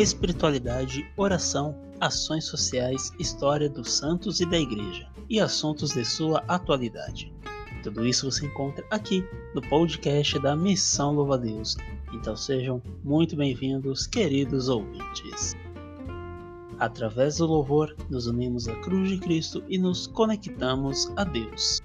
espiritualidade, oração, ações sociais, história dos santos e da igreja e assuntos de sua atualidade. Tudo isso você encontra aqui no podcast da Missão Louva Deus. Então sejam muito bem-vindos, queridos ouvintes. Através do louvor, nos unimos à cruz de Cristo e nos conectamos a Deus.